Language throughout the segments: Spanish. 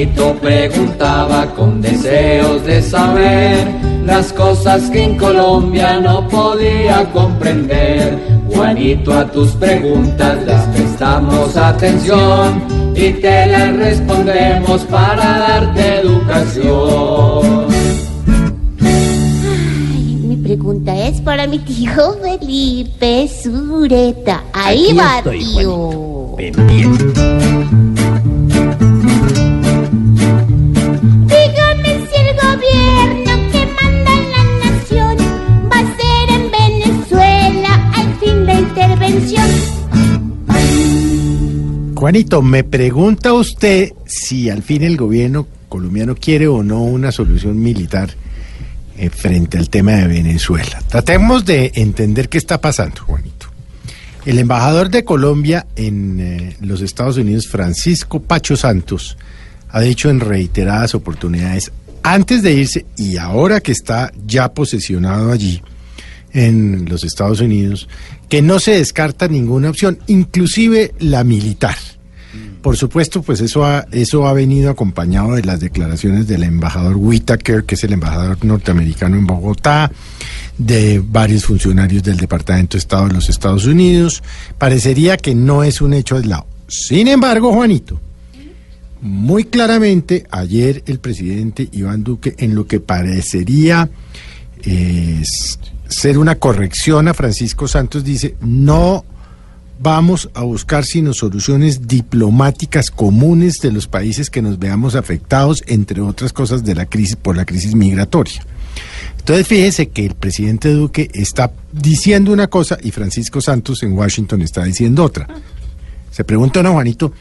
Juanito preguntaba con deseos de saber las cosas que en Colombia no podía comprender. Juanito, a tus preguntas les prestamos atención y te las respondemos para darte educación. Ay, mi pregunta es para mi tío Felipe Sureta. Ahí Aquí va, estoy, tío. Pendiente. Juanito, me pregunta usted si al fin el gobierno colombiano quiere o no una solución militar eh, frente al tema de Venezuela. Tratemos de entender qué está pasando, Juanito. El embajador de Colombia en eh, los Estados Unidos, Francisco Pacho Santos, ha dicho en reiteradas oportunidades, antes de irse y ahora que está ya posesionado allí, en los Estados Unidos, que no se descarta ninguna opción, inclusive la militar. Por supuesto, pues eso ha, eso ha venido acompañado de las declaraciones del embajador Whitaker, que es el embajador norteamericano en Bogotá, de varios funcionarios del Departamento de Estado de los Estados Unidos. Parecería que no es un hecho aislado. Sin embargo, Juanito, muy claramente ayer el presidente Iván Duque, en lo que parecería eh, s- ser una corrección a Francisco Santos, dice, no vamos a buscar sino soluciones diplomáticas comunes de los países que nos veamos afectados, entre otras cosas, de la crisis por la crisis migratoria. Entonces fíjese que el presidente Duque está diciendo una cosa y Francisco Santos en Washington está diciendo otra. Se pregunta a Juanito,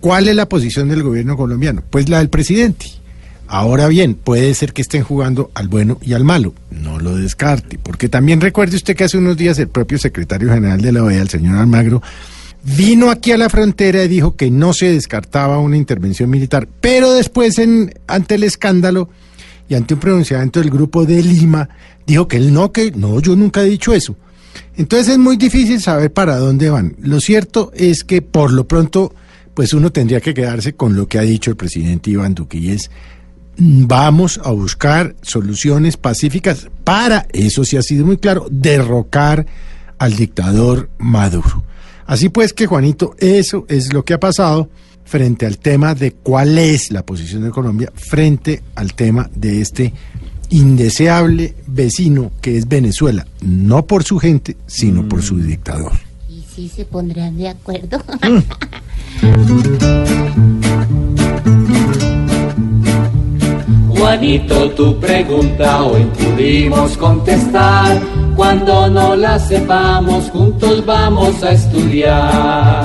¿cuál es la posición del gobierno colombiano? Pues la del presidente. Ahora bien, puede ser que estén jugando al bueno y al malo. No lo descarte, porque también recuerde usted que hace unos días el propio secretario general de la OEA, el señor Almagro, vino aquí a la frontera y dijo que no se descartaba una intervención militar, pero después en, ante el escándalo y ante un pronunciamiento del grupo de Lima, dijo que él no, que no, yo nunca he dicho eso. Entonces es muy difícil saber para dónde van. Lo cierto es que por lo pronto, pues uno tendría que quedarse con lo que ha dicho el presidente Iván Duque y es vamos a buscar soluciones pacíficas para, eso sí ha sido muy claro, derrocar al dictador Maduro. Así pues que, Juanito, eso es lo que ha pasado frente al tema de cuál es la posición de Colombia frente al tema de este indeseable vecino que es Venezuela, no por su gente, sino por su dictador. ¿Y si se pondrán de acuerdo? Juanito, tu pregunta hoy pudimos contestar. Cuando no la sepamos, juntos vamos a estudiar.